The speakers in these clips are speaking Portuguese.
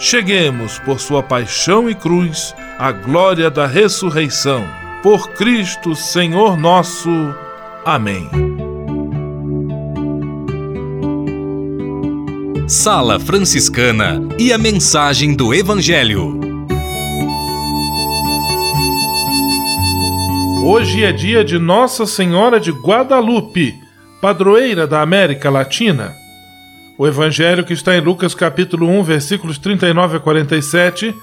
cheguemos, por sua paixão e cruz, à glória da ressurreição. Por Cristo, Senhor nosso. Amém. Sala Franciscana e a mensagem do Evangelho. Hoje é dia de Nossa Senhora de Guadalupe, padroeira da América Latina. O evangelho que está em Lucas capítulo 1, versículos 39 a 47,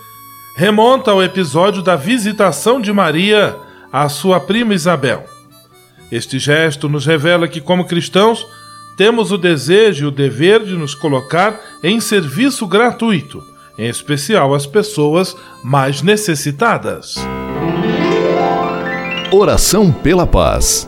remonta ao episódio da visitação de Maria à sua prima Isabel. Este gesto nos revela que, como cristãos, temos o desejo e o dever de nos colocar em serviço gratuito, em especial às pessoas mais necessitadas. Oração pela paz.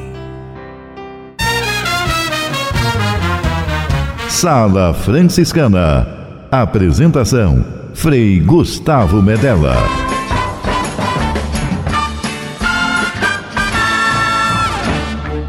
Sala Franciscana. Apresentação: Frei Gustavo Medella.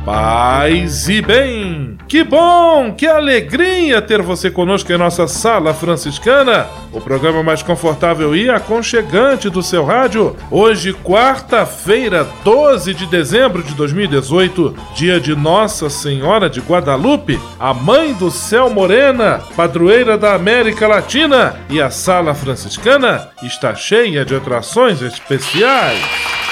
Paz e bem! Que bom, que alegria ter você conosco em nossa sala franciscana, o programa mais confortável e aconchegante do seu rádio. Hoje, quarta-feira, 12 de dezembro de 2018, dia de Nossa Senhora de Guadalupe, a Mãe do Céu Morena, padroeira da América Latina, e a sala franciscana está cheia de atrações especiais.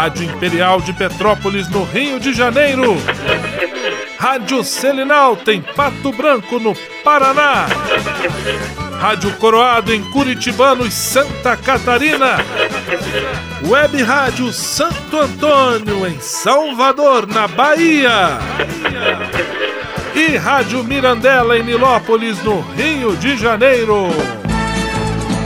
Rádio Imperial de Petrópolis, no Rio de Janeiro. Rádio Selinal tem Pato Branco, no Paraná. Rádio Coroado em Curitibano Santa Catarina. Web Rádio Santo Antônio em Salvador, na Bahia. E Rádio Mirandela em Nilópolis, no Rio de Janeiro.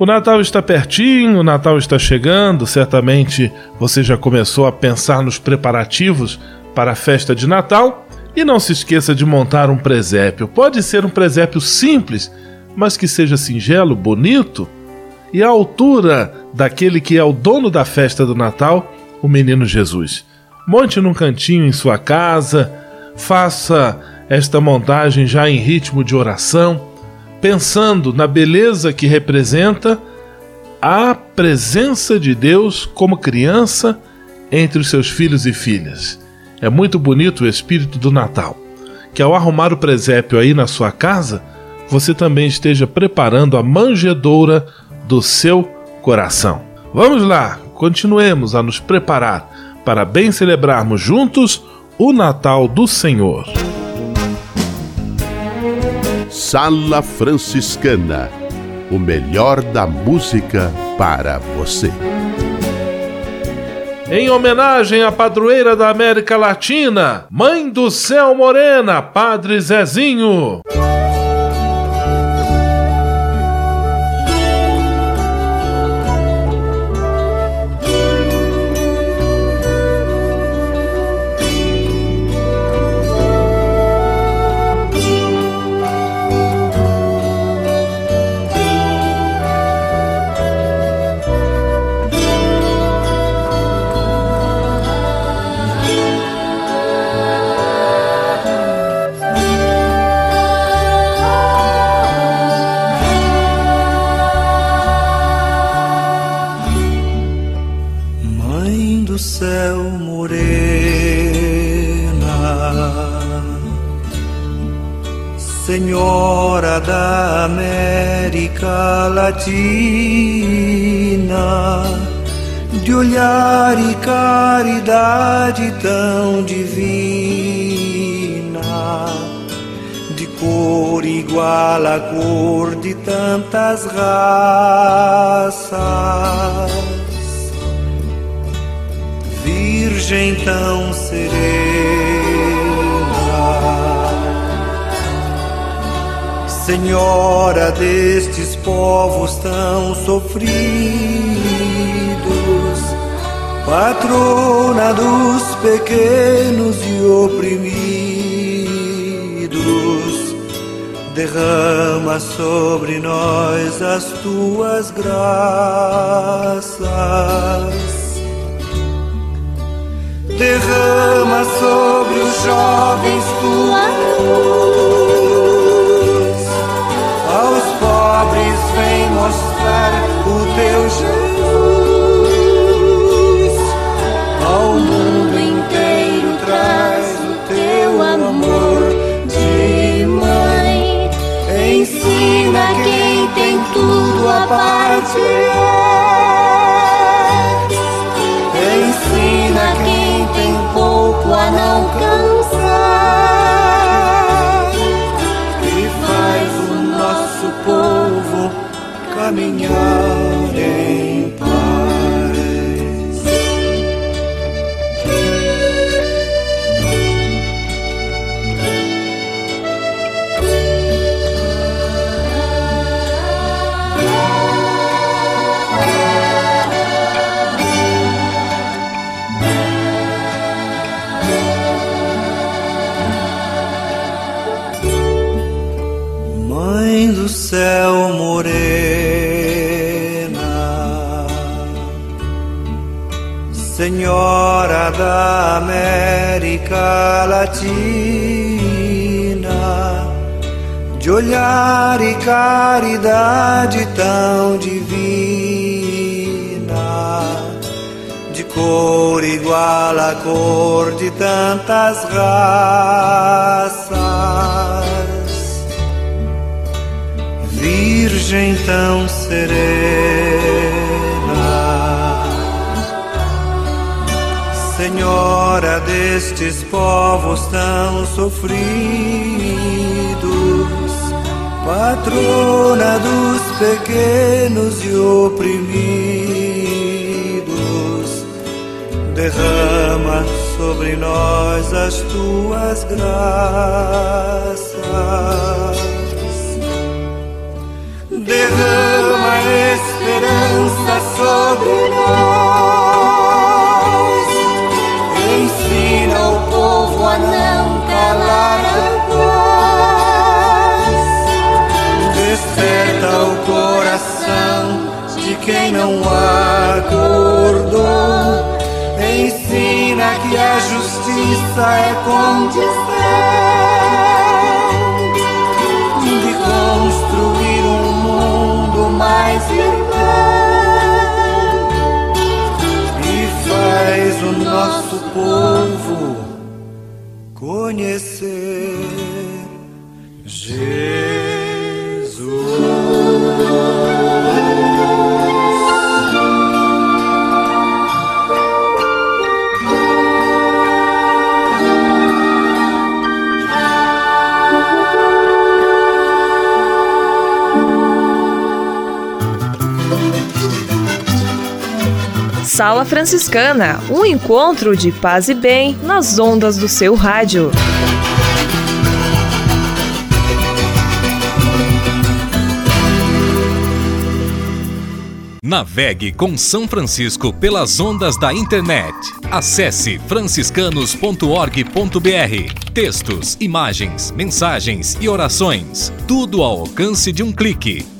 O Natal está pertinho, o Natal está chegando, certamente você já começou a pensar nos preparativos para a festa de Natal. E não se esqueça de montar um presépio. Pode ser um presépio simples, mas que seja singelo, bonito e à altura daquele que é o dono da festa do Natal, o menino Jesus. Monte num cantinho em sua casa, faça esta montagem já em ritmo de oração pensando na beleza que representa a presença de Deus como criança entre os seus filhos e filhas. É muito bonito o espírito do Natal. Que ao arrumar o presépio aí na sua casa, você também esteja preparando a manjedoura do seu coração. Vamos lá, continuemos a nos preparar para bem celebrarmos juntos o Natal do Senhor. Sala Franciscana o melhor da música para você. Em homenagem à padroeira da América Latina, Mãe do Céu Morena, Padre Zezinho. Latina, de olhar e caridade tão divina, de cor igual à cor de tantas raças. Virgem tão serena Senhora destes povos tão sofridos, patrona dos pequenos e oprimidos, derrama sobre nós as tuas graças. Derrama sobre os jovens tua pobres vem mostrar o teu Jesus. Ao mundo inteiro traz o teu amor de mãe. Ensina quem tem tudo a partir. Caminhar da América Latina, de olhar e caridade tão divina, de cor igual à cor de tantas raças, Virgem tão serena Senhora destes povos tão sofridos, patrona dos pequenos e oprimidos, derrama sobre nós as tuas graças. Derrama esperança sobre nós justiça é condição de construir um mundo mais irmão. E faz o nosso povo conhecer Sala Franciscana, um encontro de paz e bem nas ondas do seu rádio. Navegue com São Francisco pelas ondas da internet. Acesse franciscanos.org.br. Textos, imagens, mensagens e orações. Tudo ao alcance de um clique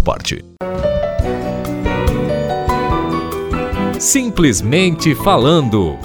parte. Simplesmente falando.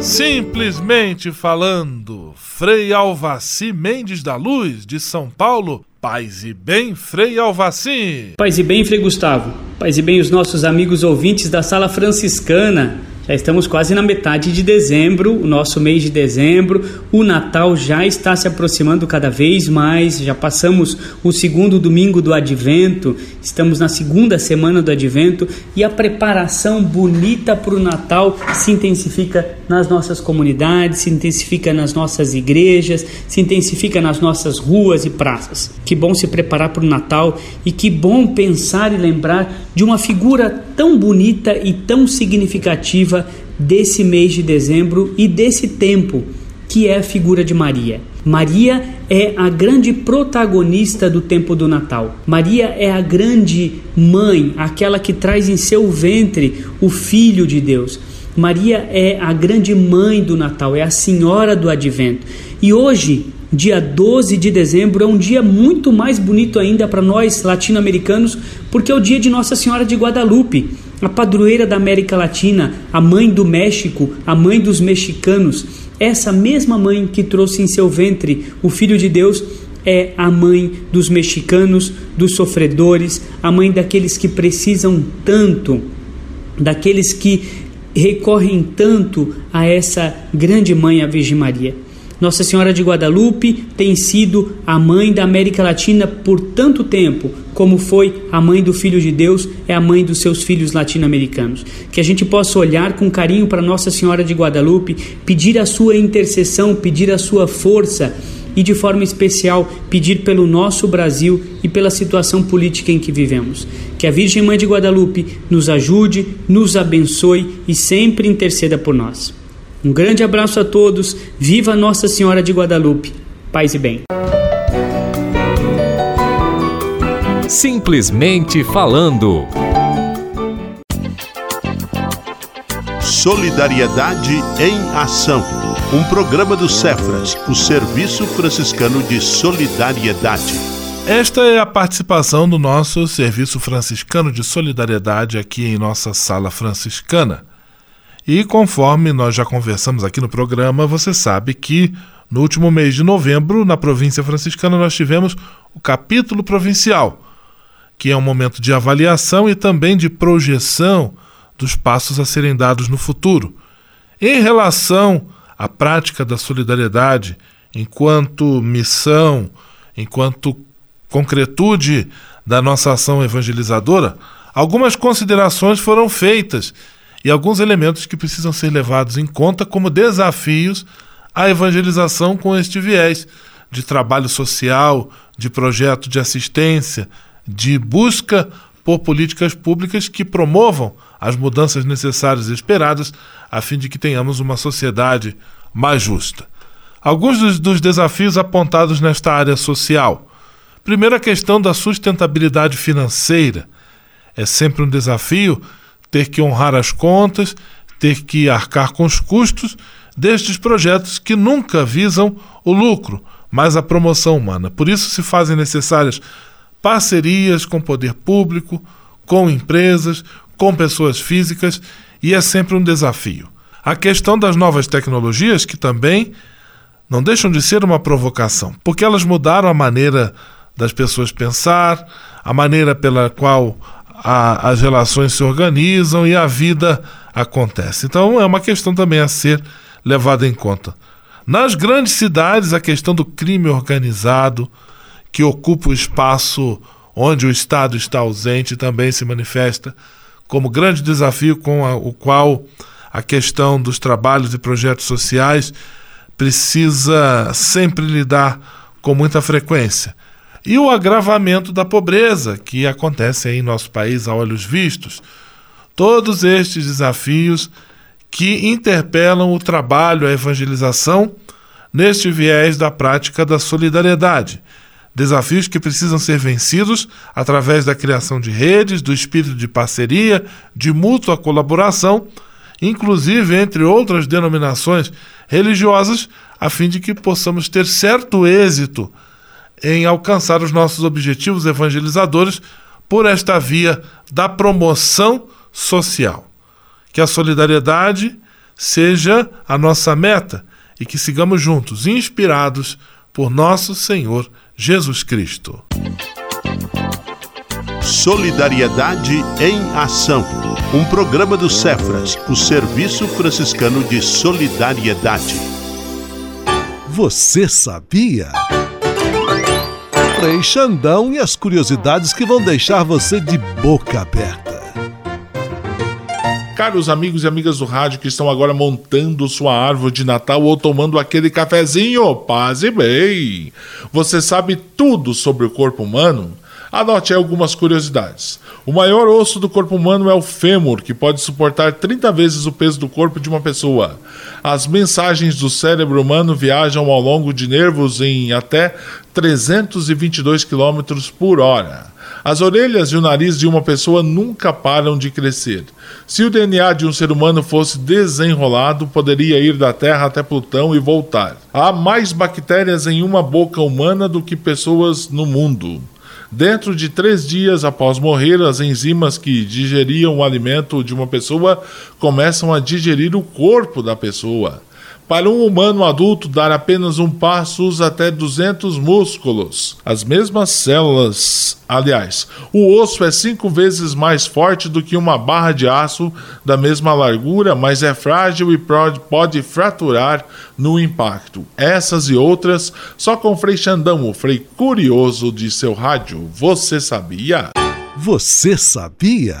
Simplesmente falando, Frei Alvaci Mendes da Luz, de São Paulo. Paz e bem, Frei Alvaci. Paz e bem, Frei Gustavo. Paz e bem, os nossos amigos ouvintes da Sala Franciscana. Já estamos quase na metade de dezembro, o nosso mês de dezembro. O Natal já está se aproximando cada vez mais. Já passamos o segundo domingo do Advento, estamos na segunda semana do Advento e a preparação bonita para o Natal se intensifica nas nossas comunidades, se intensifica nas nossas igrejas, se intensifica nas nossas ruas e praças. Que bom se preparar para o Natal e que bom pensar e lembrar de uma figura tão bonita e tão significativa desse mês de dezembro e desse tempo, que é a figura de Maria. Maria é a grande protagonista do tempo do Natal. Maria é a grande mãe, aquela que traz em seu ventre o Filho de Deus. Maria é a grande mãe do Natal, é a senhora do advento. E hoje, dia 12 de dezembro, é um dia muito mais bonito ainda para nós latino-americanos, porque é o dia de Nossa Senhora de Guadalupe, a padroeira da América Latina, a mãe do México, a mãe dos mexicanos. Essa mesma mãe que trouxe em seu ventre o Filho de Deus é a mãe dos mexicanos, dos sofredores, a mãe daqueles que precisam tanto, daqueles que recorrem tanto a essa grande mãe, a Virgem Maria. Nossa Senhora de Guadalupe tem sido a mãe da América Latina por tanto tempo, como foi a mãe do Filho de Deus, é a mãe dos seus filhos latino-americanos. Que a gente possa olhar com carinho para Nossa Senhora de Guadalupe, pedir a sua intercessão, pedir a sua força e, de forma especial, pedir pelo nosso Brasil e pela situação política em que vivemos. Que a Virgem Mãe de Guadalupe nos ajude, nos abençoe e sempre interceda por nós. Um grande abraço a todos. Viva Nossa Senhora de Guadalupe. Paz e bem. Simplesmente falando. Solidariedade em Ação. Um programa do Cefras, o Serviço Franciscano de Solidariedade. Esta é a participação do nosso Serviço Franciscano de Solidariedade aqui em nossa sala franciscana. E conforme nós já conversamos aqui no programa, você sabe que no último mês de novembro, na província franciscana, nós tivemos o capítulo provincial, que é um momento de avaliação e também de projeção dos passos a serem dados no futuro. Em relação à prática da solidariedade enquanto missão, enquanto concretude da nossa ação evangelizadora, algumas considerações foram feitas e alguns elementos que precisam ser levados em conta como desafios à evangelização com este viés de trabalho social, de projeto de assistência, de busca por políticas públicas que promovam as mudanças necessárias e esperadas a fim de que tenhamos uma sociedade mais justa. Alguns dos, dos desafios apontados nesta área social. Primeiro, a questão da sustentabilidade financeira. É sempre um desafio ter que honrar as contas, ter que arcar com os custos destes projetos que nunca visam o lucro, mas a promoção humana. Por isso se fazem necessárias parcerias com o poder público, com empresas, com pessoas físicas, e é sempre um desafio. A questão das novas tecnologias, que também não deixam de ser uma provocação, porque elas mudaram a maneira das pessoas pensar, a maneira pela qual a, as relações se organizam e a vida acontece. Então é uma questão também a ser levada em conta. Nas grandes cidades, a questão do crime organizado, que ocupa o espaço onde o Estado está ausente, também se manifesta como grande desafio com a, o qual a questão dos trabalhos e projetos sociais precisa sempre lidar com muita frequência e o agravamento da pobreza que acontece em nosso país a olhos vistos. Todos estes desafios que interpelam o trabalho, a evangelização, neste viés da prática da solidariedade. Desafios que precisam ser vencidos através da criação de redes, do espírito de parceria, de mútua colaboração, inclusive entre outras denominações religiosas, a fim de que possamos ter certo êxito em alcançar os nossos objetivos evangelizadores por esta via da promoção social. Que a solidariedade seja a nossa meta e que sigamos juntos, inspirados por nosso Senhor Jesus Cristo. Solidariedade em Ação. Um programa do Cefras, o Serviço Franciscano de Solidariedade. Você sabia? Frei Xandão e as curiosidades que vão deixar você de boca aberta. Caros amigos e amigas do rádio que estão agora montando sua árvore de Natal ou tomando aquele cafezinho, paz e bem. Você sabe tudo sobre o corpo humano? Anote aí algumas curiosidades. O maior osso do corpo humano é o fêmur, que pode suportar 30 vezes o peso do corpo de uma pessoa. As mensagens do cérebro humano viajam ao longo de nervos em até 322 km por hora. As orelhas e o nariz de uma pessoa nunca param de crescer. Se o DNA de um ser humano fosse desenrolado, poderia ir da Terra até Plutão e voltar. Há mais bactérias em uma boca humana do que pessoas no mundo. Dentro de três dias após morrer, as enzimas que digeriam o alimento de uma pessoa começam a digerir o corpo da pessoa. Para um humano adulto, dar apenas um passo usa até 200 músculos. As mesmas células, aliás, o osso é cinco vezes mais forte do que uma barra de aço da mesma largura, mas é frágil e pode fraturar no impacto. Essas e outras só com Frei Xandão, o Frei curioso de seu rádio. Você sabia? Você sabia?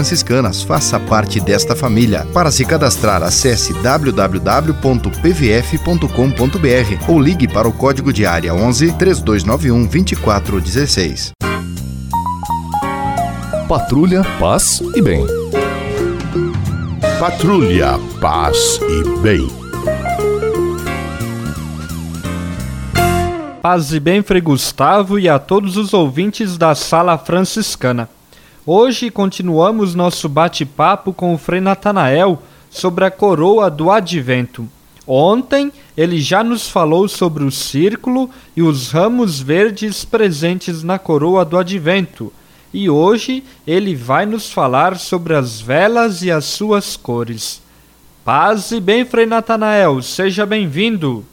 franciscanas. Faça parte desta família. Para se cadastrar, acesse www.pvf.com.br ou ligue para o código de área 11 3291 2416. Patrulha, paz e bem. Patrulha, paz e bem. Paz e bem, Frei Gustavo e a todos os ouvintes da Sala Franciscana. Hoje continuamos nosso bate-papo com o Frei Natanael sobre a coroa do advento. Ontem ele já nos falou sobre o círculo e os ramos verdes presentes na coroa do advento. E hoje ele vai nos falar sobre as velas e as suas cores. Paz e bem, Frei Natanael, seja bem-vindo.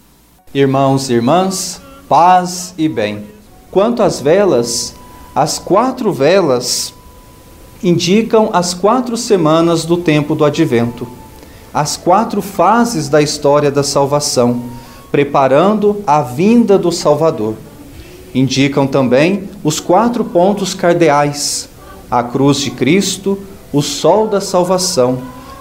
Irmãos e irmãs, paz e bem. Quanto às velas, as quatro velas indicam as quatro semanas do tempo do advento, as quatro fases da história da salvação, preparando a vinda do Salvador. Indicam também os quatro pontos cardeais: a cruz de Cristo, o sol da salvação,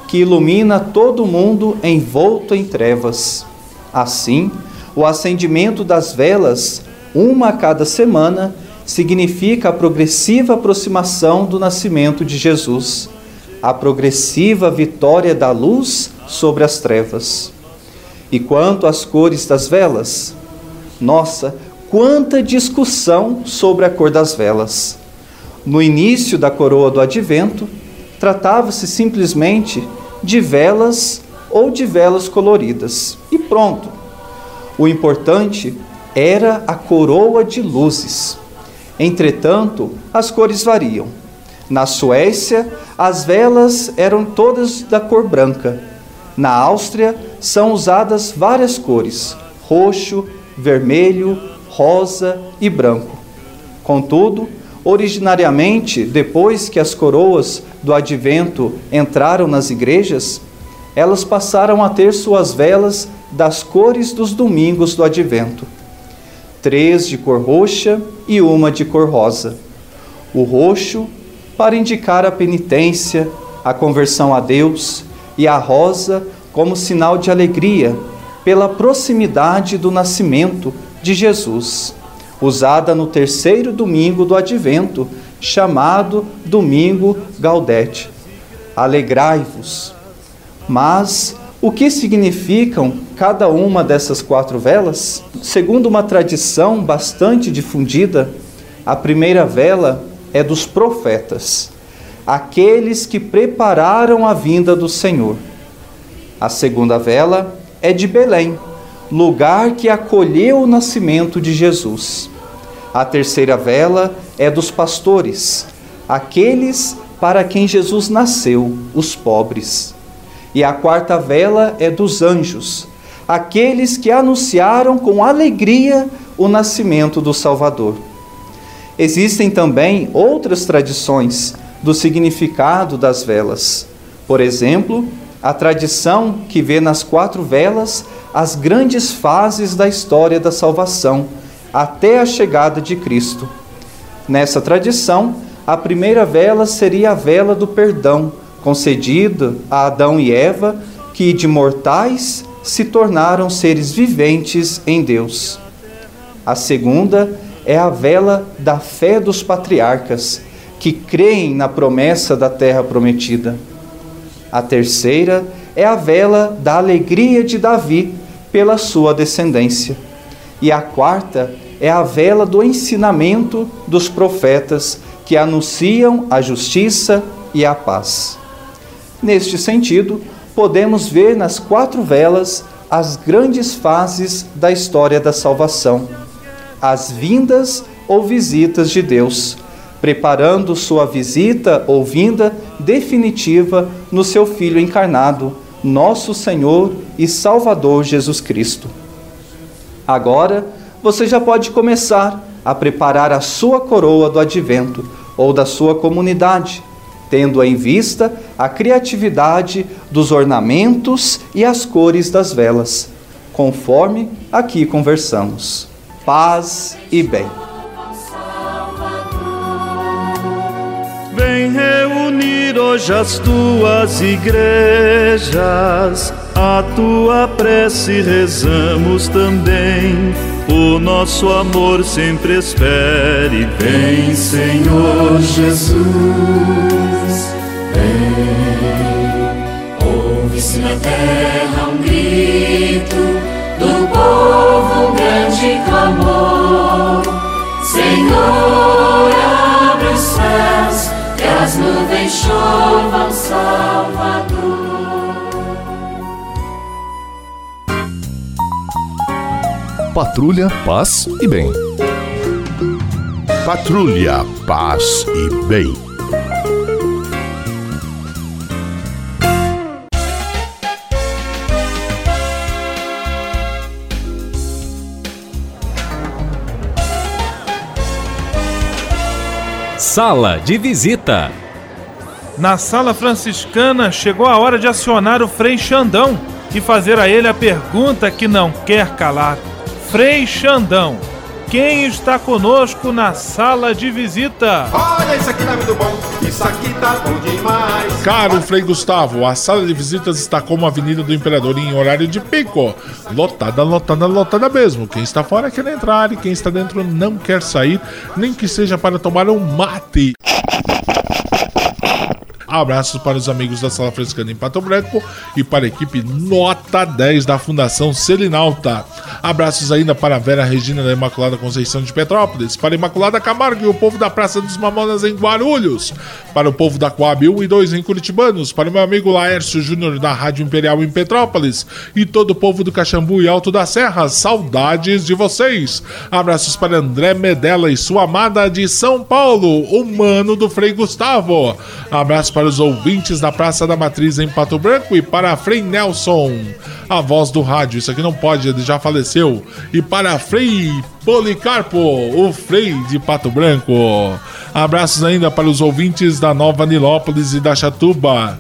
que ilumina todo o mundo envolto em trevas. Assim, o acendimento das velas, uma a cada semana, significa a progressiva aproximação do nascimento de Jesus, a progressiva vitória da luz sobre as trevas. E quanto às cores das velas, nossa, quanta discussão sobre a cor das velas. No início da coroa do advento, tratava-se simplesmente de velas ou de velas coloridas. E pronto. O importante era a coroa de luzes. Entretanto, as cores variam. Na Suécia, as velas eram todas da cor branca. Na Áustria, são usadas várias cores: roxo, vermelho, rosa e branco. Contudo, originariamente, depois que as coroas do advento entraram nas igrejas, elas passaram a ter suas velas das cores dos domingos do advento três de cor roxa e uma de cor rosa. O roxo para indicar a penitência, a conversão a Deus, e a rosa como sinal de alegria pela proximidade do nascimento de Jesus, usada no terceiro domingo do advento, chamado Domingo Gaudete. Alegrai-vos. Mas o que significam cada uma dessas quatro velas? Segundo uma tradição bastante difundida, a primeira vela é dos profetas, aqueles que prepararam a vinda do Senhor. A segunda vela é de Belém, lugar que acolheu o nascimento de Jesus. A terceira vela é dos pastores, aqueles para quem Jesus nasceu, os pobres. E a quarta vela é dos anjos, aqueles que anunciaram com alegria o nascimento do Salvador. Existem também outras tradições do significado das velas. Por exemplo, a tradição que vê nas quatro velas as grandes fases da história da salvação, até a chegada de Cristo. Nessa tradição, a primeira vela seria a vela do perdão concedida a Adão e Eva, que de mortais se tornaram seres viventes em Deus. A segunda é a vela da fé dos patriarcas, que creem na promessa da terra prometida. A terceira é a vela da alegria de Davi pela sua descendência. E a quarta é a vela do ensinamento dos profetas que anunciam a justiça e a paz. Neste sentido, podemos ver nas quatro velas as grandes fases da história da salvação, as vindas ou visitas de Deus, preparando sua visita ou vinda definitiva no seu Filho encarnado, nosso Senhor e Salvador Jesus Cristo. Agora, você já pode começar a preparar a sua coroa do advento ou da sua comunidade, tendo em vista a criatividade dos ornamentos e as cores das velas, conforme aqui conversamos. Paz e bem. Vem reunir hoje as tuas igrejas, a tua prece rezamos também o nosso amor sempre espere. Vem, Senhor Jesus, vem. Ouve-se na terra um grito do povo, um grande clamor. Senhor, abre os céus, que as nuvens chovam, Salvador. Patrulha, paz e bem. Patrulha, paz e bem. Sala de visita. Na sala franciscana chegou a hora de acionar o Frei Xandão e fazer a ele a pergunta que não quer calar. Frei Xandão. Quem está conosco na sala de visita? Olha, isso aqui tá muito bom, isso aqui tá bom demais. Caro Frei Gustavo, a sala de visitas está como a Avenida do Imperador em horário de pico. Lotada, lotada, lotada mesmo. Quem está fora quer entrar e quem está dentro não quer sair, nem que seja para tomar um mate. Abraços para os amigos da Sala Frescana em Pato Branco e para a equipe Nota 10 da Fundação Selinalta. Abraços ainda para a Vera Regina da Imaculada Conceição de Petrópolis, para a Imaculada Camargo e o povo da Praça dos Mamonas em Guarulhos, para o povo da Coab 1 e 2 em Curitibanos, para o meu amigo Laércio Júnior da Rádio Imperial em Petrópolis e todo o povo do Caxambu e Alto da Serra. Saudades de vocês. Abraços para André Medella e sua amada de São Paulo, o mano do Frei Gustavo. Abraços para os ouvintes da Praça da Matriz em Pato Branco e para Frei Nelson, a voz do rádio. Isso aqui não pode, ele já faleceu. E para Frei Policarpo, o Frei de Pato Branco. Abraços ainda para os ouvintes da Nova Nilópolis e da Chatuba.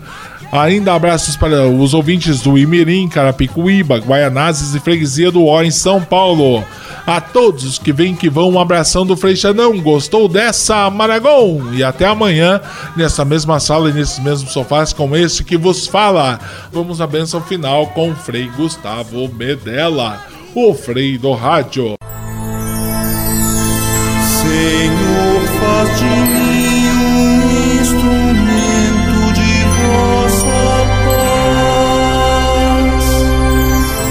Ainda abraços para os ouvintes do Imirim, Carapicuíba, Guaianazes e Freguesia do Ó em São Paulo. A todos que vêm que vão, um abração do Freixanão. Gostou dessa, Maragon? E até amanhã, nessa mesma sala e nesses mesmos sofás com esse que vos fala. Vamos à benção final com o Frei Gustavo Medella, o Frei do Rádio. Senhor, faz de mim